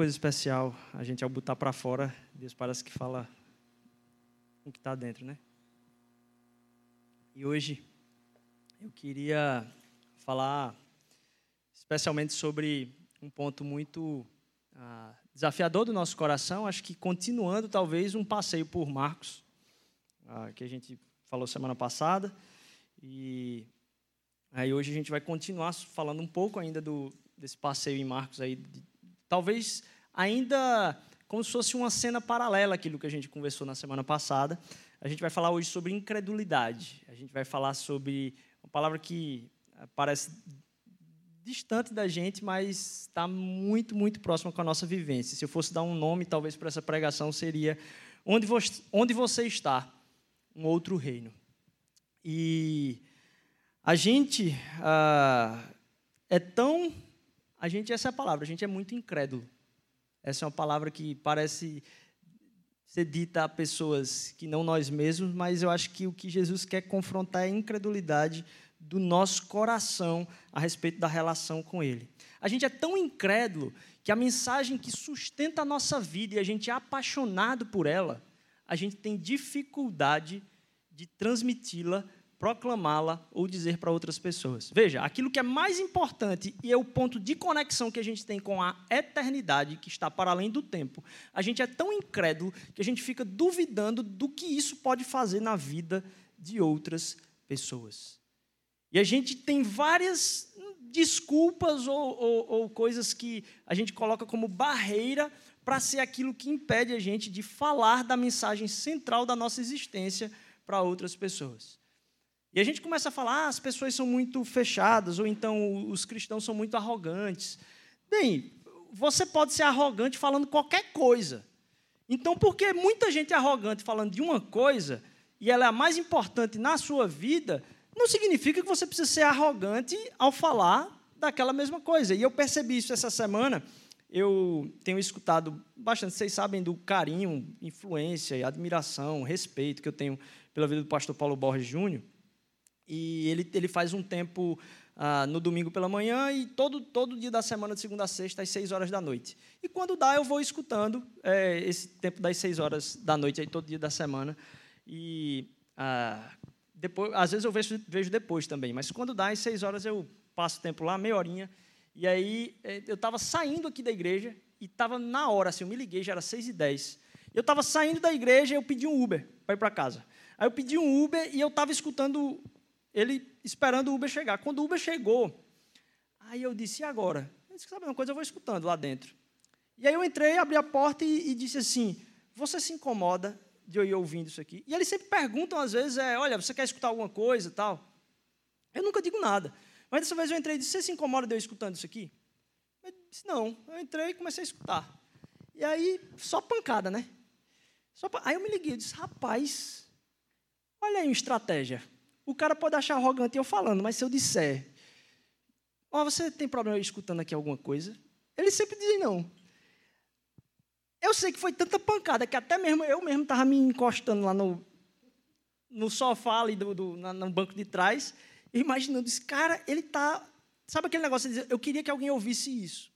coisa especial a gente, ao botar para fora, Deus parece que fala o que está dentro, né? E hoje eu queria falar especialmente sobre um ponto muito ah, desafiador do nosso coração, acho que continuando talvez um passeio por Marcos, ah, que a gente falou semana passada, e aí hoje a gente vai continuar falando um pouco ainda do, desse passeio em Marcos aí, de, talvez ainda como se fosse uma cena paralela àquilo que a gente conversou na semana passada. A gente vai falar hoje sobre incredulidade. A gente vai falar sobre uma palavra que ah, parece distante da gente, mas está muito, muito próxima com a nossa vivência. Se eu fosse dar um nome, talvez, para essa pregação, seria Onde você, onde você está? Um outro reino. E a gente ah, é tão. A gente, essa é a palavra, a gente é muito incrédulo. Essa é uma palavra que parece ser dita a pessoas que não nós mesmos, mas eu acho que o que Jesus quer confrontar é a incredulidade do nosso coração a respeito da relação com Ele. A gente é tão incrédulo que a mensagem que sustenta a nossa vida e a gente é apaixonado por ela, a gente tem dificuldade de transmiti-la, proclamá-la ou dizer para outras pessoas. Veja, aquilo que é mais importante e é o ponto de conexão que a gente tem com a eternidade, que está para além do tempo, a gente é tão incrédulo que a gente fica duvidando do que isso pode fazer na vida de outras pessoas. E a gente tem várias desculpas ou, ou, ou coisas que a gente coloca como barreira para ser aquilo que impede a gente de falar da mensagem central da nossa existência para outras pessoas. E a gente começa a falar, ah, as pessoas são muito fechadas, ou então os cristãos são muito arrogantes. Bem, você pode ser arrogante falando qualquer coisa. Então, porque muita gente é arrogante falando de uma coisa, e ela é a mais importante na sua vida, não significa que você precisa ser arrogante ao falar daquela mesma coisa. E eu percebi isso essa semana. Eu tenho escutado bastante, vocês sabem do carinho, influência, admiração, respeito que eu tenho pela vida do pastor Paulo Borges Júnior. E ele, ele faz um tempo ah, no domingo pela manhã e todo, todo dia da semana, de segunda a sexta, às seis horas da noite. E quando dá, eu vou escutando é, esse tempo das seis horas da noite, aí, todo dia da semana. E ah, depois, às vezes eu vejo, vejo depois também, mas quando dá, às seis horas eu passo tempo lá, meia horinha. E aí eh, eu estava saindo aqui da igreja e estava na hora, assim, eu me liguei, já era seis e dez. Eu estava saindo da igreja e eu pedi um Uber para ir para casa. Aí eu pedi um Uber e eu estava escutando ele esperando o Uber chegar. Quando o Uber chegou, aí eu disse, e agora? Eu disse, sabe uma coisa, eu vou escutando lá dentro. E aí eu entrei, abri a porta e, e disse assim, você se incomoda de eu ir ouvindo isso aqui. E eles sempre perguntam, às vezes, é, olha, você quer escutar alguma coisa tal? Eu nunca digo nada. Mas dessa vez eu entrei e disse, você se incomoda de eu escutando isso aqui? Eu disse, não. Eu entrei e comecei a escutar. E aí, só pancada, né? Só Aí eu me liguei e disse, rapaz, olha aí uma estratégia. O cara pode achar arrogante eu falando, mas se eu disser, ó, oh, você tem problema escutando aqui alguma coisa? Eles sempre dizem não. Eu sei que foi tanta pancada que até mesmo eu mesmo estava me encostando lá no, no sofá ali do, do na, no banco de trás, imaginando, esse cara, ele está. Sabe aquele negócio de dizer, eu queria que alguém ouvisse isso.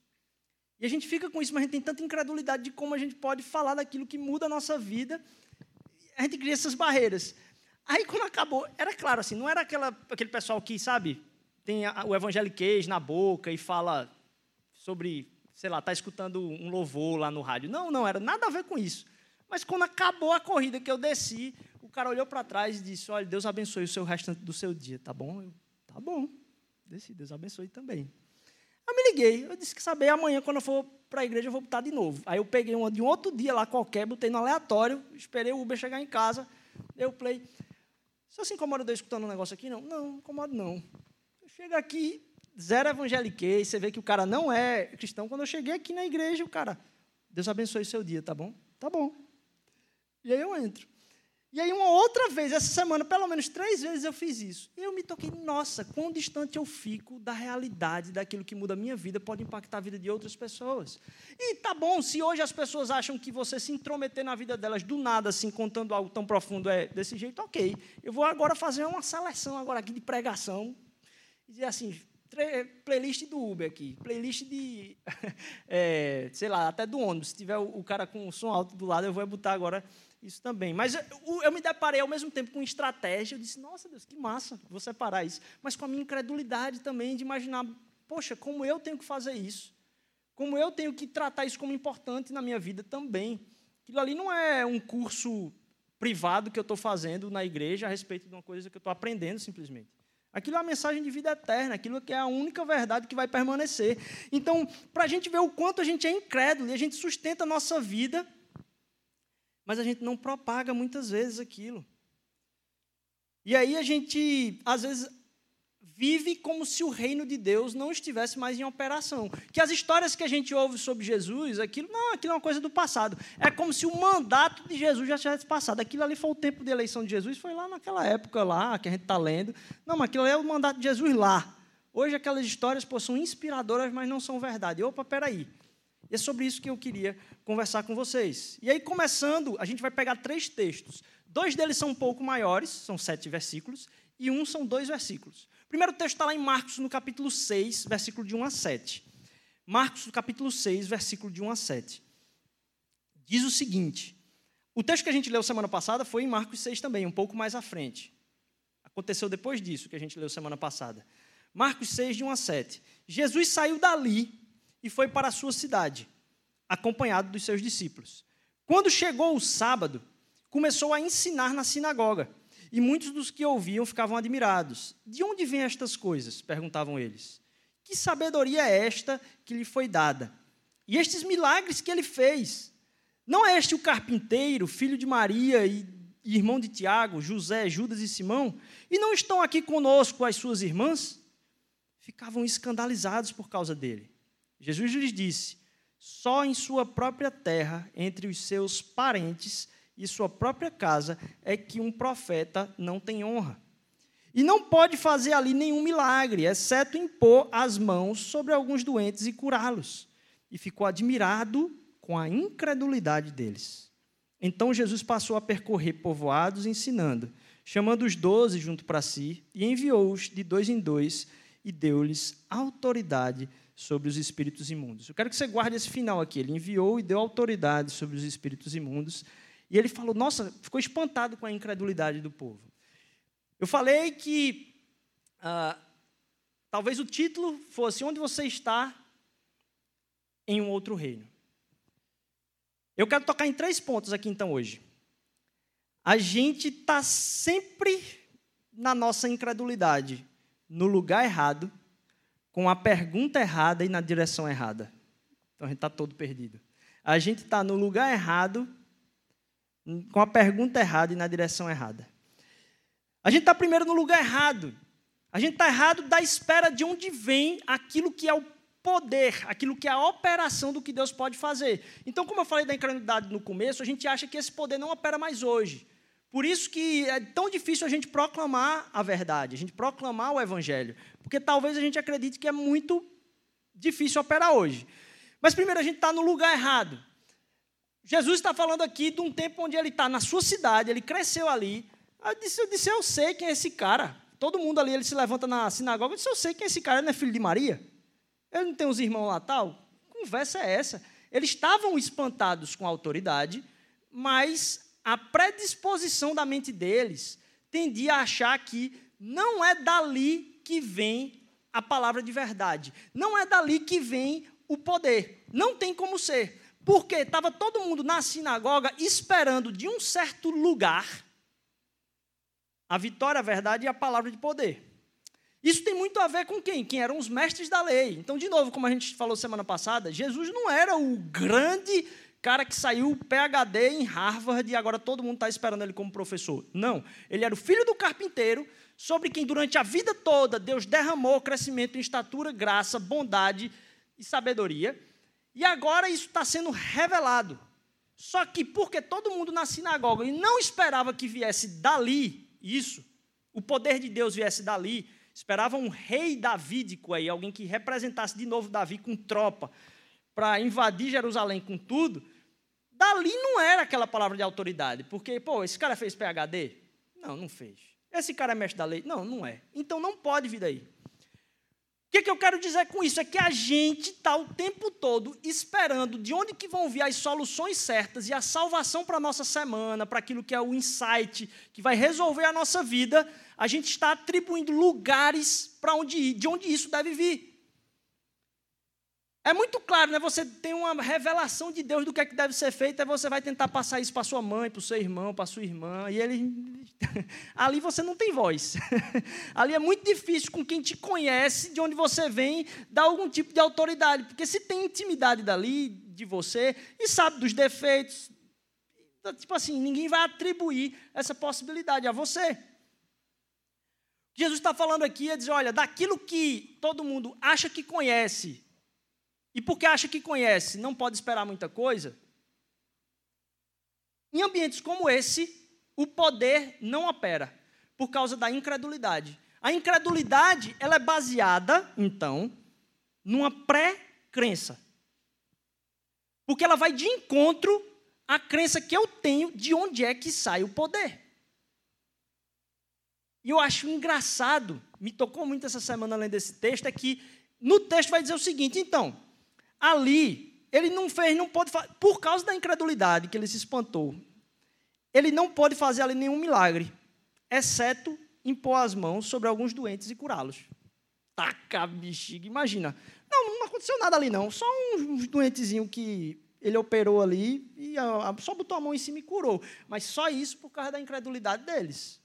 E a gente fica com isso, mas a gente tem tanta incredulidade de como a gente pode falar daquilo que muda a nossa vida. A gente cria essas barreiras. Aí, quando acabou, era claro assim, não era aquela, aquele pessoal que, sabe, tem a, o evangeliquez na boca e fala sobre sei lá, está escutando um louvor lá no rádio. Não, não, era nada a ver com isso. Mas quando acabou a corrida que eu desci, o cara olhou para trás e disse: Olha, Deus abençoe o seu restante do seu dia, tá bom? Eu, tá bom. Desci, Deus abençoe também. Eu me liguei, eu disse que saber amanhã, quando eu for para a igreja, eu vou botar de novo. Aí eu peguei uma de um outro dia lá qualquer, botei no aleatório, esperei o Uber chegar em casa, dei o play. Você se incomoda de eu escutando um negócio aqui? Não, não, não incomodo não. Eu chego aqui, zero evangeliquez, você vê que o cara não é cristão. Quando eu cheguei aqui na igreja, o cara, Deus abençoe o seu dia, tá bom? Tá bom. E aí eu entro. E aí, uma outra vez, essa semana, pelo menos três vezes eu fiz isso. E eu me toquei, nossa, quão distante eu fico da realidade, daquilo que muda a minha vida, pode impactar a vida de outras pessoas. E tá bom, se hoje as pessoas acham que você se intrometer na vida delas do nada, assim, contando algo tão profundo é desse jeito, ok. Eu vou agora fazer uma seleção agora aqui de pregação. E dizer assim, playlist do Uber aqui, playlist de, é, sei lá, até do ônibus. Se tiver o, o cara com o som alto do lado, eu vou botar agora isso também. Mas eu, eu, me deparei ao mesmo tempo com estratégia. Eu disse, nossa Deus, que massa, vou separar isso. Mas com a minha incredulidade também de imaginar, poxa, como eu tenho que fazer isso? Como eu tenho que tratar isso como importante na minha vida também? Aquilo ali não é um curso privado que eu estou fazendo na igreja a respeito de uma coisa que eu estou aprendendo simplesmente. Aquilo é uma mensagem de vida eterna, aquilo que é a única verdade que vai permanecer. Então, para a gente ver o quanto a gente é incrédulo e a gente sustenta a nossa vida mas a gente não propaga muitas vezes aquilo. E aí a gente, às vezes, vive como se o reino de Deus não estivesse mais em operação. Que as histórias que a gente ouve sobre Jesus, aquilo não, aquilo é uma coisa do passado. É como se o mandato de Jesus já tivesse passado. Aquilo ali foi o tempo de eleição de Jesus, foi lá naquela época lá que a gente está lendo. Não, mas aquilo ali é o mandato de Jesus lá. Hoje aquelas histórias pô, são inspiradoras, mas não são verdade. Opa, peraí. E é sobre isso que eu queria conversar com vocês. E aí, começando, a gente vai pegar três textos. Dois deles são um pouco maiores, são sete versículos, e um são dois versículos. O primeiro texto está lá em Marcos, no capítulo 6, versículo de 1 a 7. Marcos, capítulo 6, versículo de 1 a 7. Diz o seguinte: o texto que a gente leu semana passada foi em Marcos 6 também, um pouco mais à frente. Aconteceu depois disso que a gente leu semana passada. Marcos 6, de 1 a 7. Jesus saiu dali e foi para a sua cidade, acompanhado dos seus discípulos. Quando chegou o sábado, começou a ensinar na sinagoga, e muitos dos que ouviam ficavam admirados. De onde vêm estas coisas? perguntavam eles. Que sabedoria é esta que lhe foi dada? E estes milagres que ele fez? Não é este o carpinteiro, filho de Maria e irmão de Tiago, José, Judas e Simão? E não estão aqui conosco as suas irmãs? Ficavam escandalizados por causa dele. Jesus lhes disse: só em sua própria terra, entre os seus parentes e sua própria casa, é que um profeta não tem honra. E não pode fazer ali nenhum milagre, exceto impor as mãos sobre alguns doentes e curá-los. E ficou admirado com a incredulidade deles. Então Jesus passou a percorrer povoados ensinando, chamando os doze junto para si, e enviou-os de dois em dois, e deu-lhes autoridade sobre os espíritos imundos. Eu quero que você guarde esse final aqui. Ele enviou e deu autoridade sobre os espíritos imundos. E ele falou: Nossa, ficou espantado com a incredulidade do povo. Eu falei que ah, talvez o título fosse Onde você está em um outro reino. Eu quero tocar em três pontos aqui então hoje. A gente está sempre na nossa incredulidade, no lugar errado com a pergunta errada e na direção errada. Então a gente está todo perdido. A gente está no lugar errado, com a pergunta errada e na direção errada. A gente está primeiro no lugar errado. A gente está errado da espera de onde vem aquilo que é o poder, aquilo que é a operação do que Deus pode fazer. Então, como eu falei da incredulidade no começo, a gente acha que esse poder não opera mais hoje. Por isso que é tão difícil a gente proclamar a verdade, a gente proclamar o evangelho, porque talvez a gente acredite que é muito difícil operar hoje. Mas primeiro a gente está no lugar errado. Jesus está falando aqui de um tempo onde ele está na sua cidade, ele cresceu ali. Eu disse, eu disse, eu sei quem é esse cara. Todo mundo ali, ele se levanta na sinagoga, eu disse, eu sei quem é esse cara, ele não é filho de Maria? Ele não tem os irmãos lá tal? Conversa é essa? Eles estavam espantados com a autoridade, mas a predisposição da mente deles tendia a achar que não é dali que vem a palavra de verdade, não é dali que vem o poder, não tem como ser, porque estava todo mundo na sinagoga esperando de um certo lugar a vitória, a verdade e a palavra de poder. Isso tem muito a ver com quem? Quem eram os mestres da lei. Então, de novo, como a gente falou semana passada, Jesus não era o grande cara que saiu PhD em Harvard e agora todo mundo está esperando ele como professor. Não, ele era o filho do carpinteiro, sobre quem durante a vida toda Deus derramou crescimento em estatura, graça, bondade e sabedoria. E agora isso está sendo revelado. Só que porque todo mundo na sinagoga e não esperava que viesse dali isso, o poder de Deus viesse dali, esperava um rei davídico aí, alguém que representasse de novo Davi com tropa, para invadir Jerusalém com tudo, Dali não era aquela palavra de autoridade, porque, pô, esse cara fez PHD? Não, não fez. Esse cara é mestre da lei? Não, não é. Então não pode vir daí. O que, que eu quero dizer com isso? É que a gente está o tempo todo esperando de onde que vão vir as soluções certas e a salvação para a nossa semana, para aquilo que é o insight, que vai resolver a nossa vida. A gente está atribuindo lugares para onde ir, de onde isso deve vir. É muito claro, né? Você tem uma revelação de Deus do que é que deve ser feito, aí você vai tentar passar isso para sua mãe, para o seu irmão, para sua irmã, e ele ali você não tem voz. ali é muito difícil com quem te conhece, de onde você vem, dar algum tipo de autoridade, porque se tem intimidade dali de você e sabe dos defeitos, tipo assim, ninguém vai atribuir essa possibilidade a você. Jesus está falando aqui, é dizer, olha, daquilo que todo mundo acha que conhece, e porque acha que conhece, não pode esperar muita coisa. Em ambientes como esse, o poder não opera por causa da incredulidade. A incredulidade, ela é baseada, então, numa pré-crença. Porque ela vai de encontro à crença que eu tenho de onde é que sai o poder. E eu acho engraçado, me tocou muito essa semana além desse texto, é que no texto vai dizer o seguinte, então, ali, ele não fez, não pode por causa da incredulidade que ele se espantou. Ele não pode fazer ali nenhum milagre, exceto impor as mãos sobre alguns doentes e curá-los. Taca bexiga, imagina. Não, não aconteceu nada ali não, só uns doentezinhos que ele operou ali e só botou a mão em cima e curou. Mas só isso por causa da incredulidade deles.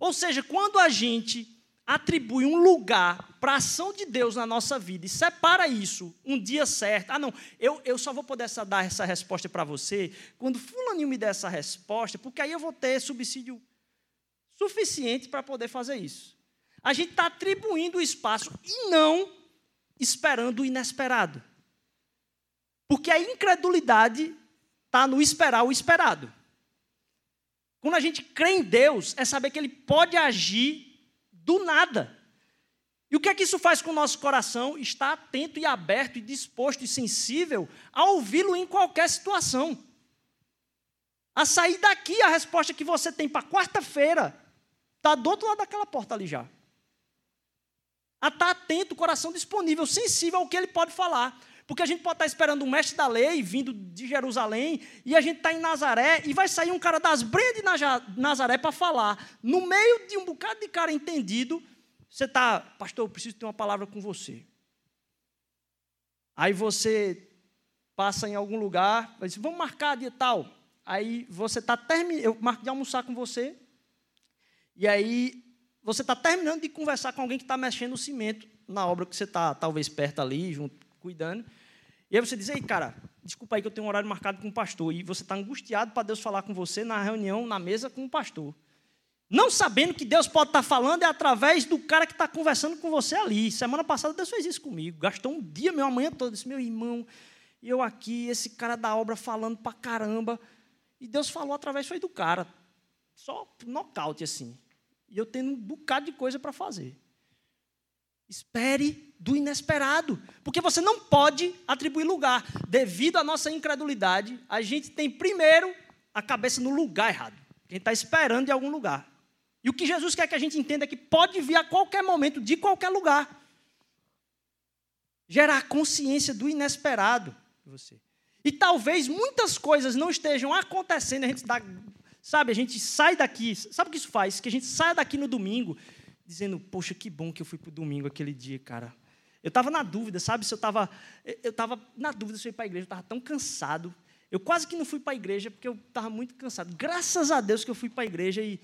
Ou seja, quando a gente atribui um lugar para a ação de Deus na nossa vida e separa isso um dia certo. Ah, não, eu, eu só vou poder dar essa resposta para você quando fulaninho me der essa resposta, porque aí eu vou ter subsídio suficiente para poder fazer isso. A gente está atribuindo o espaço e não esperando o inesperado. Porque a incredulidade está no esperar o esperado. Quando a gente crê em Deus, é saber que Ele pode agir do nada. E o que é que isso faz com o nosso coração? Está atento e aberto e disposto e sensível a ouvi-lo em qualquer situação. A sair daqui, a resposta que você tem para quarta-feira está do outro lado daquela porta ali já. A estar tá atento, coração disponível, sensível ao que ele pode falar. Porque a gente pode estar esperando um mestre da lei vindo de Jerusalém e a gente está em Nazaré e vai sair um cara das brenhas de Nazaré para falar. No meio de um bocado de cara entendido, você está, pastor, eu preciso ter uma palavra com você. Aí você passa em algum lugar, dizer, vamos marcar dia tal. Aí você está terminando, eu marco de almoçar com você, e aí você está terminando de conversar com alguém que está mexendo no cimento na obra que você está, talvez perto ali, junto cuidando. E aí você diz, ei, cara, desculpa aí que eu tenho um horário marcado com o pastor. E você está angustiado para Deus falar com você na reunião, na mesa com o pastor. Não sabendo que Deus pode estar tá falando é através do cara que está conversando com você ali. Semana passada Deus fez isso comigo. Gastou um dia, meu, manhã toda. Disse, meu irmão, eu aqui, esse cara da obra falando para caramba. E Deus falou através foi do cara. Só nocaute assim. E eu tendo um bocado de coisa para fazer. Espere do inesperado, porque você não pode atribuir lugar. Devido à nossa incredulidade, a gente tem primeiro a cabeça no lugar errado. A gente está esperando de algum lugar. E o que Jesus quer que a gente entenda é que pode vir a qualquer momento, de qualquer lugar. Gerar consciência do inesperado. Você. E talvez muitas coisas não estejam acontecendo, a gente dá, sabe, a gente sai daqui, sabe o que isso faz? Que a gente sai daqui no domingo dizendo, poxa, que bom que eu fui para o domingo aquele dia, cara. Eu estava na dúvida, sabe? Se eu estava eu estava na dúvida se eu ia para a igreja, eu estava tão cansado. Eu quase que não fui para a igreja porque eu estava muito cansado. Graças a Deus que eu fui para a igreja e,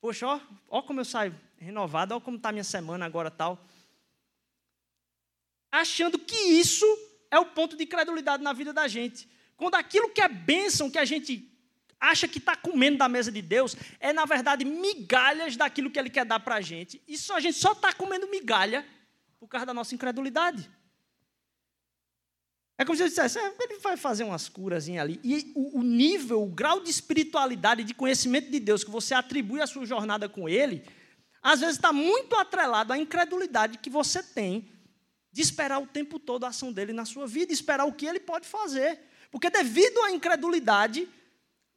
poxa, ó, ó como eu saio renovado, ó como está minha semana agora tal. Achando que isso é o ponto de credulidade na vida da gente. Quando aquilo que é bênção, que a gente acha que está comendo da mesa de Deus, é na verdade migalhas daquilo que Ele quer dar para a gente. Só, a gente só está comendo migalha por causa da nossa incredulidade. É como se eu dissesse, é, ele vai fazer umas curas ali. E o, o, nível, o grau de espiritualidade, de conhecimento de Deus que você atribui à sua jornada com Ele, às vezes está muito atrelado à incredulidade que você tem de esperar o tempo todo a ação dele na sua vida, esperar o que ele pode fazer. Porque devido à incredulidade,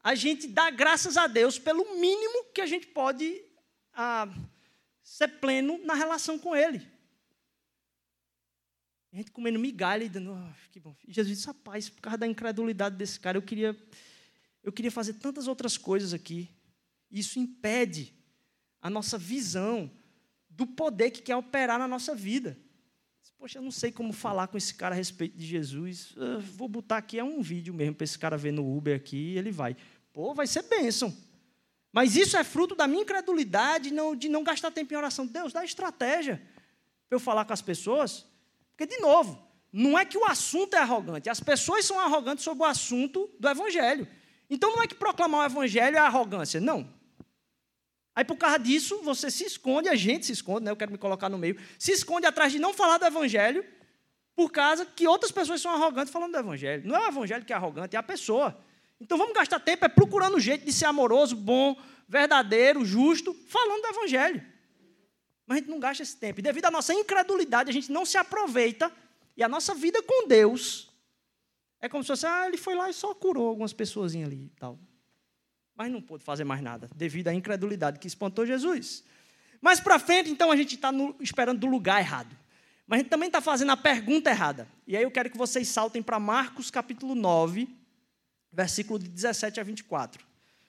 a gente dá graças a Deus pelo mínimo que a gente pode ah, ser pleno na relação com Ele. A gente comendo migalha e dando, oh, que bom. E Jesus disse, rapaz, por causa da incredulidade desse cara, eu queria, eu queria fazer tantas outras coisas aqui. Isso impede a nossa visão do poder que quer operar na nossa vida. Poxa, eu não sei como falar com esse cara a respeito de Jesus. Eu vou botar aqui é um vídeo mesmo para esse cara ver no Uber aqui e ele vai. Pô, vai ser bênção. Mas isso é fruto da minha incredulidade não, de não gastar tempo em oração. Deus, dá estratégia para eu falar com as pessoas. Porque, de novo, não é que o assunto é arrogante. As pessoas são arrogantes sobre o assunto do Evangelho. Então, não é que proclamar o Evangelho é arrogância. Não. Aí, por causa disso, você se esconde, a gente se esconde, né? eu quero me colocar no meio, se esconde atrás de não falar do Evangelho, por causa que outras pessoas são arrogantes falando do Evangelho. Não é o Evangelho que é arrogante, é a pessoa. Então vamos gastar tempo é procurando um jeito de ser amoroso, bom, verdadeiro, justo, falando do Evangelho. Mas a gente não gasta esse tempo. E devido à nossa incredulidade, a gente não se aproveita. E a nossa vida com Deus é como se fosse, ah, ele foi lá e só curou algumas pessoas ali e tal mas não pôde fazer mais nada, devido à incredulidade que espantou Jesus. Mais para frente, então, a gente está esperando do lugar errado. Mas a gente também está fazendo a pergunta errada. E aí eu quero que vocês saltem para Marcos capítulo 9, versículo de 17 a 24.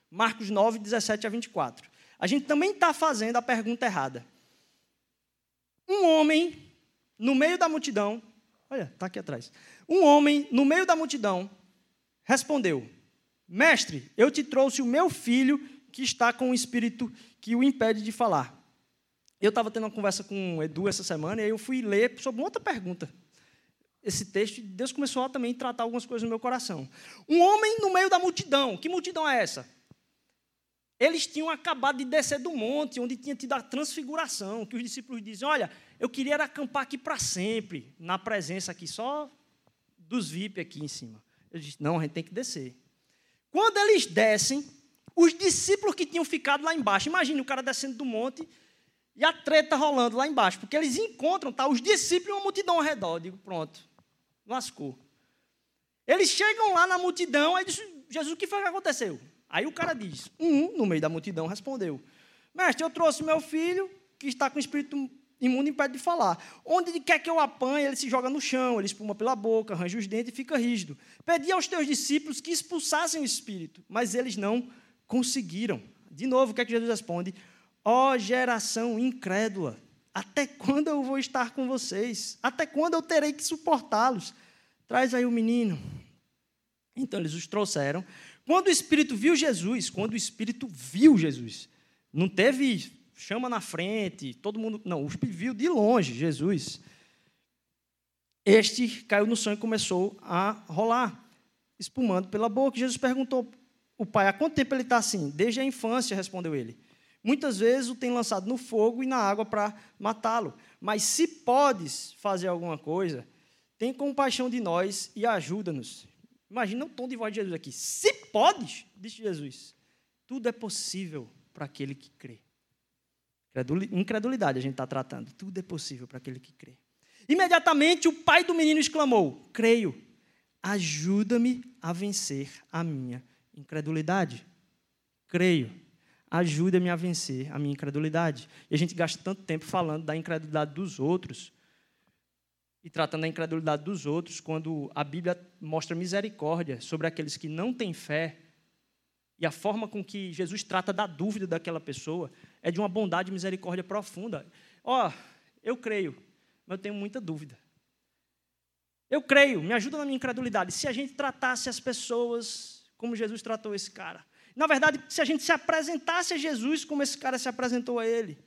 Marcos 9, 17 a 24. A gente também está fazendo a pergunta errada. Um homem no meio da multidão, olha, está aqui atrás. Um homem no meio da multidão respondeu: Mestre, eu te trouxe o meu filho que está com um espírito que o impede de falar. Eu estava tendo uma conversa com o Edu essa semana e aí eu fui ler sobre uma outra pergunta. Esse texto, e Deus começou a também tratar algumas coisas no meu coração. Um homem no meio da multidão. Que multidão é essa? Eles tinham acabado de descer do monte, onde tinha tido a transfiguração, que os discípulos dizem: Olha, eu queria acampar aqui para sempre, na presença aqui, só dos VIP aqui em cima. Eu disse: Não, a gente tem que descer. Quando eles descem, os discípulos que tinham ficado lá embaixo, imagine o cara descendo do monte e a treta rolando lá embaixo, porque eles encontram tá, os discípulos e uma multidão ao redor. Eu digo, pronto, lascou. Eles chegam lá na multidão, aí diz, Jesus, o que foi que aconteceu? Aí o cara diz, um, no meio da multidão, respondeu, mestre, eu trouxe meu filho, que está com o espírito imundo impede de falar. Onde quer que eu apanhe, ele se joga no chão, ele espuma pela boca, arranja os dentes e fica rígido. Pedi aos teus discípulos que expulsassem o espírito, mas eles não conseguiram. De novo, o que é que Jesus responde? Ó oh, geração incrédula, até quando eu vou estar com vocês? Até quando eu terei que suportá-los? Traz aí o menino. Então eles os trouxeram. Quando o espírito viu Jesus, quando o espírito viu Jesus, não teve chama na frente, todo mundo. Não, o viu de longe Jesus. Este caiu no sonho e começou a rolar, espumando pela boca. Jesus perguntou o pai: há quanto tempo ele está assim? Desde a infância, respondeu ele. Muitas vezes o tem lançado no fogo e na água para matá-lo. Mas se podes fazer alguma coisa, tem compaixão de nós e ajuda-nos. Imagina o tom de voz de Jesus aqui. Se podes, disse Jesus, tudo é possível para aquele que crê. Incredulidade a gente está tratando. Tudo é possível para aquele que crê. Imediatamente o pai do menino exclamou: Creio, ajuda-me a vencer a minha incredulidade. Creio, ajuda-me a vencer a minha incredulidade. E a gente gasta tanto tempo falando da incredulidade dos outros e tratando da incredulidade dos outros, quando a Bíblia mostra misericórdia sobre aqueles que não têm fé e a forma com que Jesus trata da dúvida daquela pessoa é de uma bondade e misericórdia profunda. Ó, oh, eu creio, mas eu tenho muita dúvida. Eu creio, me ajuda na minha incredulidade. Se a gente tratasse as pessoas como Jesus tratou esse cara. Na verdade, se a gente se apresentasse a Jesus como esse cara se apresentou a ele.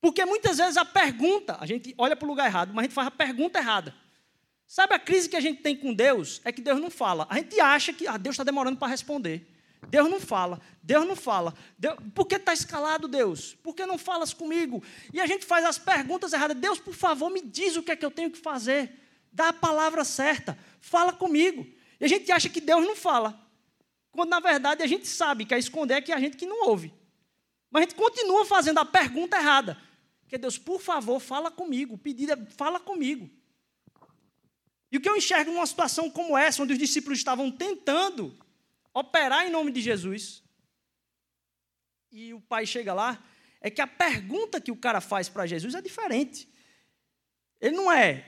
Porque muitas vezes a pergunta, a gente olha para o lugar errado, mas a gente faz a pergunta errada. Sabe a crise que a gente tem com Deus? É que Deus não fala. A gente acha que ah, Deus está demorando para responder. Deus não fala, Deus não fala. Deus, por que está escalado, Deus? Por que não falas comigo? E a gente faz as perguntas erradas. Deus, por favor, me diz o que é que eu tenho que fazer. Dá a palavra certa, fala comigo. E a gente acha que Deus não fala. Quando, na verdade, a gente sabe que a esconder é que a gente que não ouve. Mas a gente continua fazendo a pergunta errada. Que Deus, por favor, fala comigo. O pedido é, fala comigo. E o que eu enxergo numa situação como essa, onde os discípulos estavam tentando operar em nome de Jesus, e o pai chega lá, é que a pergunta que o cara faz para Jesus é diferente. Ele não é,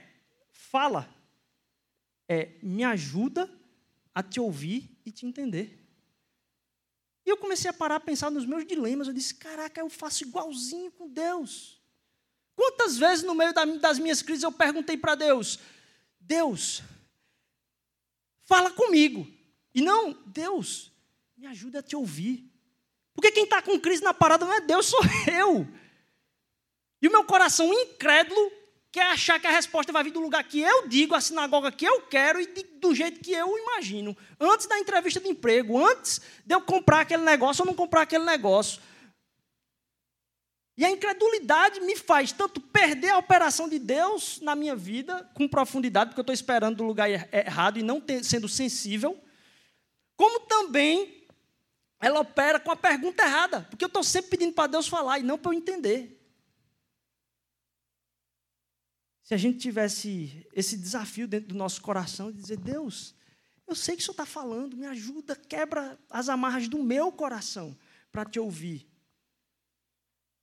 fala é: me ajuda a te ouvir e te entender. E eu comecei a parar a pensar nos meus dilemas. Eu disse: caraca, eu faço igualzinho com Deus. Quantas vezes no meio das minhas crises eu perguntei para Deus: Deus, fala comigo. E não, Deus, me ajuda a te ouvir. Porque quem está com crise na parada não é Deus, sou eu. E o meu coração incrédulo quer achar que a resposta vai vir do lugar que eu digo, a sinagoga que eu quero e de, do jeito que eu imagino. Antes da entrevista de emprego, antes de eu comprar aquele negócio ou não comprar aquele negócio. E a incredulidade me faz tanto perder a operação de Deus na minha vida com profundidade, porque eu estou esperando do lugar er, errado e não ter, sendo sensível, como também ela opera com a pergunta errada, porque eu estou sempre pedindo para Deus falar e não para eu entender. Se a gente tivesse esse desafio dentro do nosso coração de dizer, Deus, eu sei que o Senhor está falando, me ajuda, quebra as amarras do meu coração para te ouvir.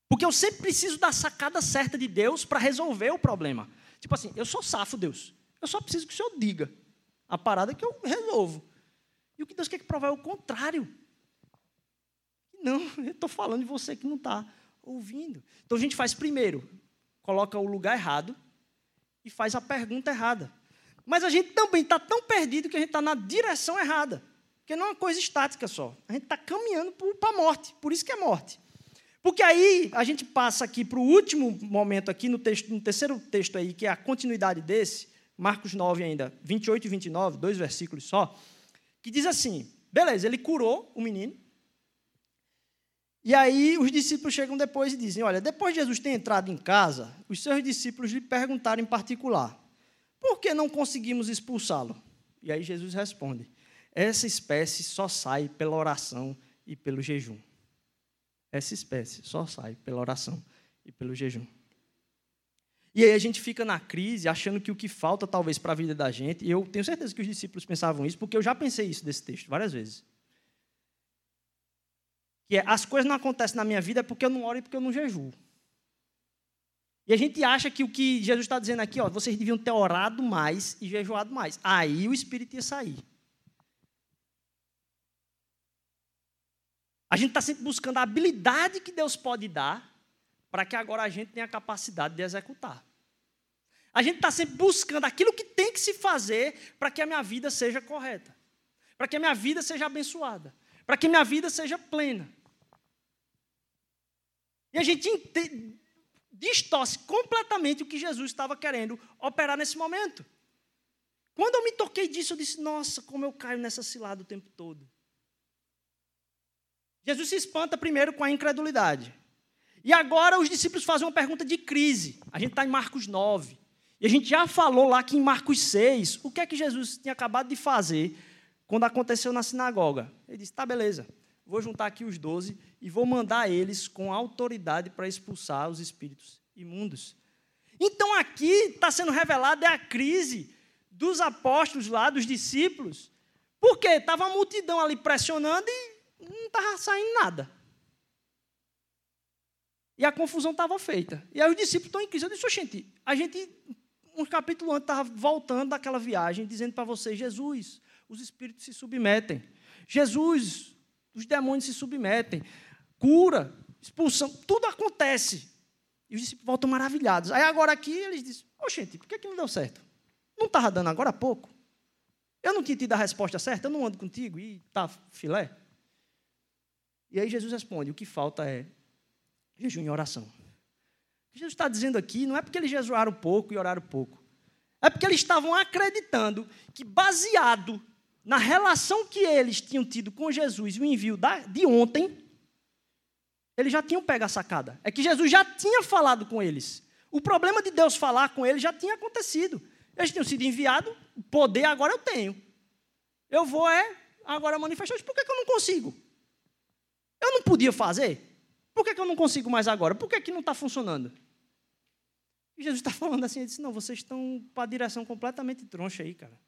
Porque eu sempre preciso da sacada certa de Deus para resolver o problema. Tipo assim, eu sou safo, Deus. Eu só preciso que o Senhor diga a parada que eu resolvo. E o que Deus quer que provar é o contrário. Não, eu estou falando de você que não está ouvindo. Então a gente faz primeiro, coloca o lugar errado, e faz a pergunta errada. Mas a gente também está tão perdido que a gente está na direção errada. Porque não é uma coisa estática só. A gente está caminhando para a morte. Por isso que é morte. Porque aí a gente passa aqui para o último momento aqui, no, texto, no terceiro texto aí, que é a continuidade desse, Marcos 9 ainda, 28 e 29, dois versículos só, que diz assim, beleza, ele curou o menino, e aí os discípulos chegam depois e dizem: Olha, depois de Jesus ter entrado em casa, os seus discípulos lhe perguntaram em particular: Por que não conseguimos expulsá-lo? E aí Jesus responde: Essa espécie só sai pela oração e pelo jejum. Essa espécie só sai pela oração e pelo jejum. E aí a gente fica na crise, achando que o que falta talvez para a vida da gente, e eu tenho certeza que os discípulos pensavam isso, porque eu já pensei isso desse texto várias vezes que é, as coisas não acontecem na minha vida porque eu não oro e porque eu não jejuo. E a gente acha que o que Jesus está dizendo aqui, ó, vocês deviam ter orado mais e jejuado mais. Aí o Espírito ia sair. A gente está sempre buscando a habilidade que Deus pode dar para que agora a gente tenha a capacidade de executar. A gente está sempre buscando aquilo que tem que se fazer para que a minha vida seja correta, para que a minha vida seja abençoada, para que a minha vida seja plena. E a gente distorce completamente o que Jesus estava querendo operar nesse momento. Quando eu me toquei disso, eu disse: Nossa, como eu caio nessa cilada o tempo todo. Jesus se espanta primeiro com a incredulidade. E agora os discípulos fazem uma pergunta de crise. A gente está em Marcos 9. E a gente já falou lá que em Marcos 6, o que é que Jesus tinha acabado de fazer quando aconteceu na sinagoga? Ele disse: Tá, beleza vou juntar aqui os doze e vou mandar eles com autoridade para expulsar os espíritos imundos. Então aqui está sendo revelada a crise dos apóstolos lá, dos discípulos, porque estava a multidão ali pressionando e não estava saindo nada. E a confusão estava feita. E aí os discípulos estão em crise. Eu disse, gente, a gente, um capítulo antes, estava voltando daquela viagem, dizendo para vocês, Jesus, os espíritos se submetem. Jesus, os demônios se submetem, cura, expulsão, tudo acontece. E os discípulos voltam maravilhados. Aí agora aqui eles dizem: Ô gente, por que, que não deu certo? Não estava dando agora há pouco? Eu não tinha tido a resposta certa, eu não ando contigo e tá filé. E aí Jesus responde: o que falta é jejum e oração. Jesus está dizendo aqui não é porque eles jejuaram pouco e oraram pouco. É porque eles estavam acreditando que, baseado na relação que eles tinham tido com Jesus e o envio de ontem, eles já tinham pego a sacada. É que Jesus já tinha falado com eles. O problema de Deus falar com eles já tinha acontecido. Eles tinham sido enviados, poder agora eu tenho. Eu vou é agora manifestar. Por que, que eu não consigo? Eu não podia fazer? Por que, que eu não consigo mais agora? Por que, que não está funcionando? E Jesus está falando assim, ele disse, não, vocês estão para a direção completamente troncha aí, cara.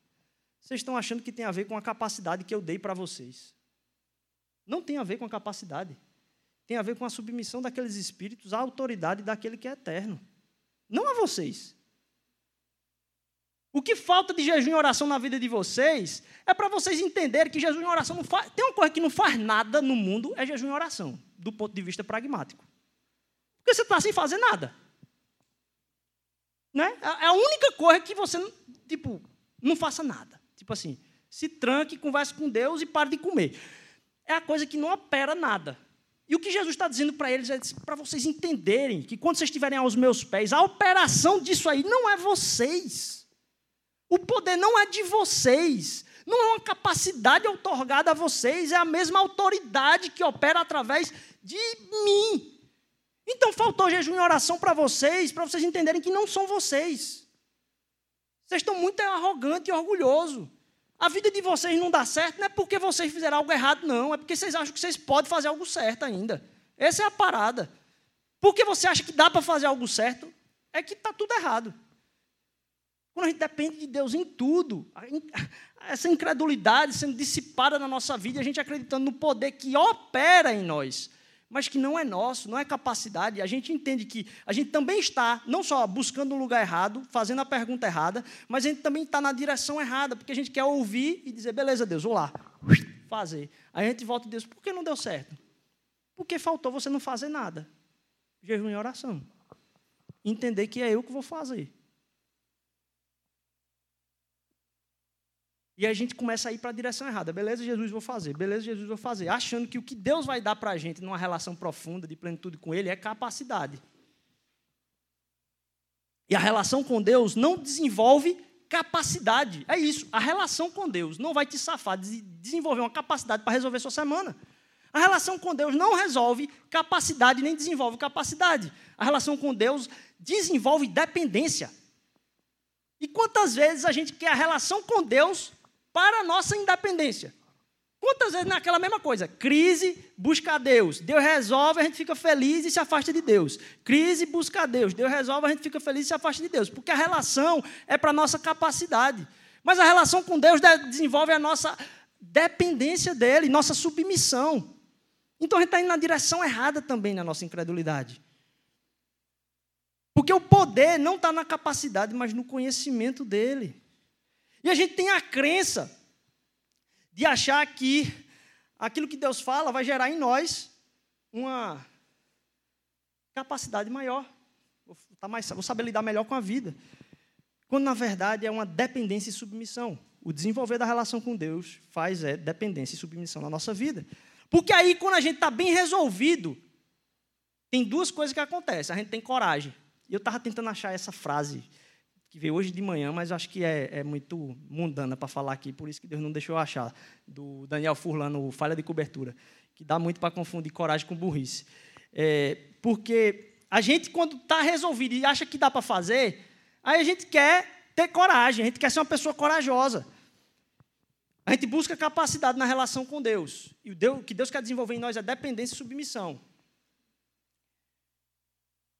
Vocês estão achando que tem a ver com a capacidade que eu dei para vocês. Não tem a ver com a capacidade. Tem a ver com a submissão daqueles espíritos à autoridade daquele que é eterno. Não a vocês. O que falta de jejum e oração na vida de vocês é para vocês entenderem que jejum e oração não faz. Tem uma coisa que não faz nada no mundo, é jejum e oração, do ponto de vista pragmático. Porque você está sem fazer nada. Né? É a única coisa que você, tipo, não faça nada. Tipo assim, se tranque, converse com Deus e pare de comer. É a coisa que não opera nada. E o que Jesus está dizendo para eles é para vocês entenderem que quando vocês estiverem aos meus pés, a operação disso aí não é vocês. O poder não é de vocês. Não é uma capacidade otorgada a vocês, é a mesma autoridade que opera através de mim. Então faltou jejum e oração para vocês, para vocês entenderem que não são vocês. Vocês estão muito arrogantes e orgulhosos. A vida de vocês não dá certo não é porque vocês fizeram algo errado, não. É porque vocês acham que vocês podem fazer algo certo ainda. Essa é a parada. Porque você acha que dá para fazer algo certo, é que está tudo errado. Quando a gente depende de Deus em tudo, essa incredulidade sendo dissipada na nossa vida, a gente acreditando no poder que opera em nós mas que não é nosso, não é capacidade. A gente entende que a gente também está, não só buscando um lugar errado, fazendo a pergunta errada, mas a gente também está na direção errada, porque a gente quer ouvir e dizer, beleza, Deus, vou lá, fazer. Aí a gente volta e Deus, por que não deu certo? Porque faltou você não fazer nada. Jejum e oração. Entender que é eu que vou fazer. E a gente começa a ir para a direção errada. Beleza, Jesus, vou fazer. Beleza, Jesus, vou fazer. Achando que o que Deus vai dar para a gente numa relação profunda, de plenitude com Ele, é capacidade. E a relação com Deus não desenvolve capacidade. É isso. A relação com Deus não vai te safar de desenvolver uma capacidade para resolver sua semana. A relação com Deus não resolve capacidade nem desenvolve capacidade. A relação com Deus desenvolve dependência. E quantas vezes a gente quer a relação com Deus para a nossa independência. Quantas vezes naquela mesma coisa? Crise, busca a Deus. Deus resolve, a gente fica feliz e se afasta de Deus. Crise, busca a Deus. Deus resolve, a gente fica feliz e se afasta de Deus. Porque a relação é para a nossa capacidade. Mas a relação com Deus desenvolve a nossa dependência dele, nossa submissão. Então a gente está indo na direção errada também na nossa incredulidade. Porque o poder não está na capacidade, mas no conhecimento dele. E a gente tem a crença de achar que aquilo que Deus fala vai gerar em nós uma capacidade maior. Vou, tá vou saber lidar melhor com a vida. Quando, na verdade, é uma dependência e submissão. O desenvolver da relação com Deus faz é dependência e submissão na nossa vida. Porque aí, quando a gente está bem resolvido, tem duas coisas que acontecem. A gente tem coragem. E eu estava tentando achar essa frase que veio hoje de manhã, mas acho que é, é muito mundana para falar aqui, por isso que Deus não deixou eu achar, do Daniel Furlano, Falha de Cobertura, que dá muito para confundir coragem com burrice. É, porque a gente, quando está resolvido e acha que dá para fazer, aí a gente quer ter coragem, a gente quer ser uma pessoa corajosa. A gente busca capacidade na relação com Deus. E o Deus, que Deus quer desenvolver em nós é dependência e submissão.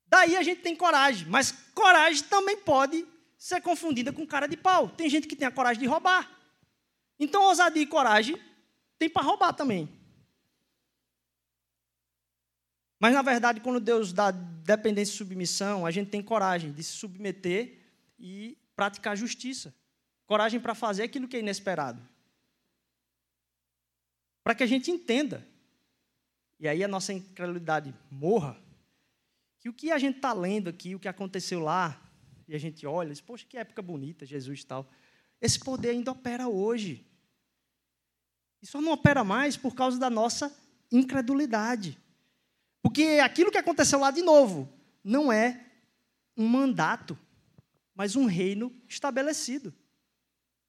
Daí a gente tem coragem, mas coragem também pode ser confundida com cara de pau. Tem gente que tem a coragem de roubar. Então, ousadia e coragem tem para roubar também. Mas, na verdade, quando Deus dá dependência e submissão, a gente tem coragem de se submeter e praticar justiça. Coragem para fazer aquilo que é inesperado. Para que a gente entenda. E aí a nossa incredulidade morra. Que o que a gente está lendo aqui, o que aconteceu lá, e a gente olha, diz, poxa, que época bonita, Jesus e tal. Esse poder ainda opera hoje. E só não opera mais por causa da nossa incredulidade. Porque aquilo que aconteceu lá de novo não é um mandato, mas um reino estabelecido.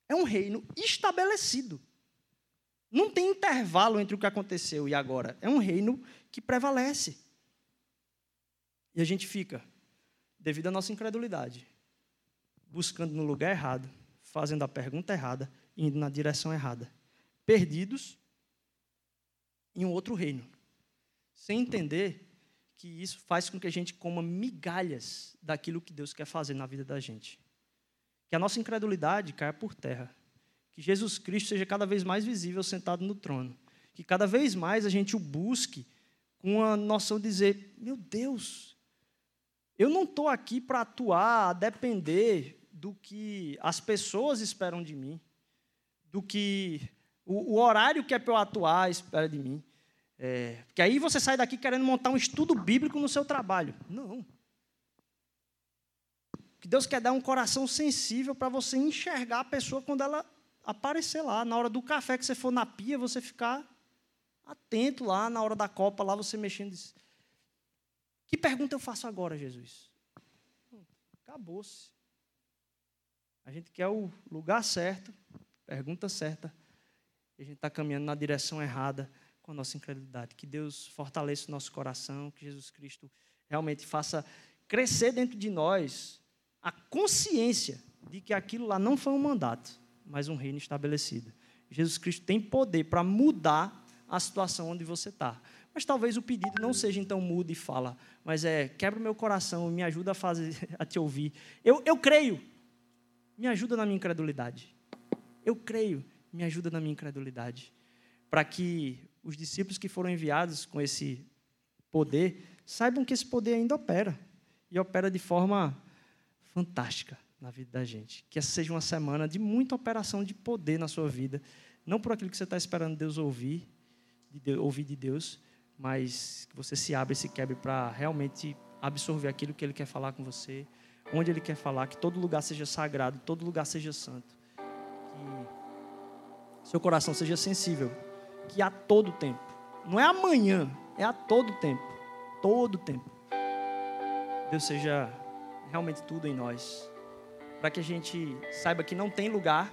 É um reino estabelecido. Não tem intervalo entre o que aconteceu e agora. É um reino que prevalece. E a gente fica, devido à nossa incredulidade, buscando no lugar errado, fazendo a pergunta errada, indo na direção errada. Perdidos em um outro reino. Sem entender que isso faz com que a gente coma migalhas daquilo que Deus quer fazer na vida da gente. Que a nossa incredulidade caia por terra. Que Jesus Cristo seja cada vez mais visível sentado no trono. Que cada vez mais a gente o busque com a noção de dizer: meu Deus, eu não estou aqui para atuar, a depender do que as pessoas esperam de mim, do que o, o horário que é para eu atuar espera de mim. É, porque aí você sai daqui querendo montar um estudo bíblico no seu trabalho. Não. Que Deus quer dar um coração sensível para você enxergar a pessoa quando ela aparecer lá. Na hora do café que você for na pia, você ficar atento lá, na hora da copa, lá você mexendo. Que pergunta eu faço agora, Jesus? Acabou-se. A gente quer o lugar certo, pergunta certa, e a gente está caminhando na direção errada com a nossa incredulidade. Que Deus fortaleça o nosso coração, que Jesus Cristo realmente faça crescer dentro de nós a consciência de que aquilo lá não foi um mandato, mas um reino estabelecido. Jesus Cristo tem poder para mudar a situação onde você está. Mas talvez o pedido não seja então muda e fala, mas é quebra o meu coração, me ajuda a fazer a te ouvir. Eu, eu creio, me ajuda na minha incredulidade. Eu creio, me ajuda na minha incredulidade. Para que os discípulos que foram enviados com esse poder saibam que esse poder ainda opera. E opera de forma fantástica na vida da gente. Que essa seja uma semana de muita operação de poder na sua vida. Não por aquilo que você está esperando Deus ouvir, de Deus, ouvir de Deus, mas que você se abra e se quebre para realmente absorver aquilo que Ele quer falar com você, onde Ele quer falar, que todo lugar seja sagrado, todo lugar seja santo, que seu coração seja sensível, que a todo tempo, não é amanhã, é a todo tempo, todo tempo, Deus seja realmente tudo em nós, para que a gente saiba que não tem lugar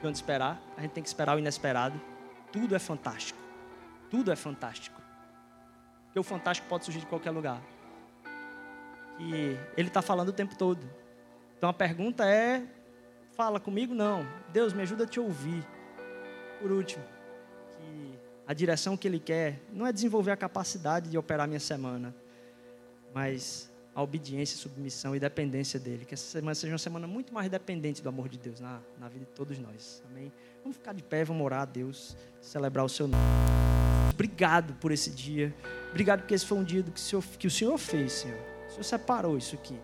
de onde esperar, a gente tem que esperar o inesperado, tudo é fantástico. Tudo é fantástico. Porque o fantástico pode surgir de qualquer lugar. E ele está falando o tempo todo. Então a pergunta é: fala comigo? Não. Deus, me ajuda a te ouvir. Por último, que a direção que ele quer não é desenvolver a capacidade de operar minha semana, mas a obediência, submissão e dependência dele. Que essa semana seja uma semana muito mais dependente do amor de Deus na, na vida de todos nós. Amém? Vamos ficar de pé, vamos orar a Deus, celebrar o seu nome. Obrigado por esse dia. Obrigado porque esse foi um dia que o Senhor, que o Senhor fez, Senhor. O Senhor separou isso aqui.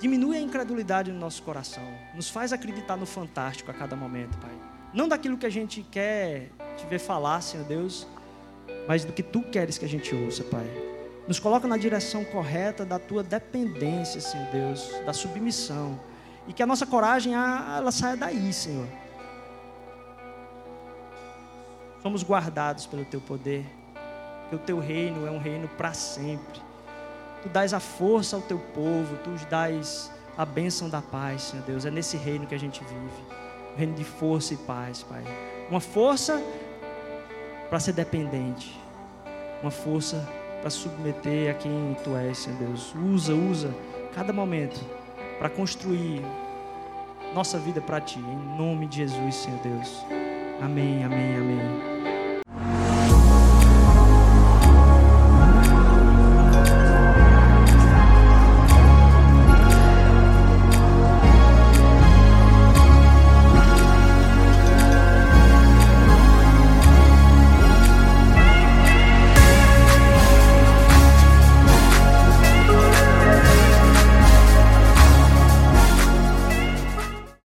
Diminui a incredulidade no nosso coração. Nos faz acreditar no fantástico a cada momento, Pai. Não daquilo que a gente quer te ver falar, Senhor Deus, mas do que Tu queres que a gente ouça, Pai. Nos coloca na direção correta da Tua dependência, Senhor Deus, da submissão. E que a nossa coragem, ela saia daí, Senhor somos guardados pelo teu poder, que o teu reino é um reino para sempre. Tu dás a força ao teu povo, tu dás a bênção da paz, Senhor Deus. É nesse reino que a gente vive um reino de força e paz, Pai. Uma força para ser dependente, uma força para submeter a quem tu és, Senhor Deus. Usa, usa cada momento para construir nossa vida para ti, em nome de Jesus, Senhor Deus. Amém, amém, amém.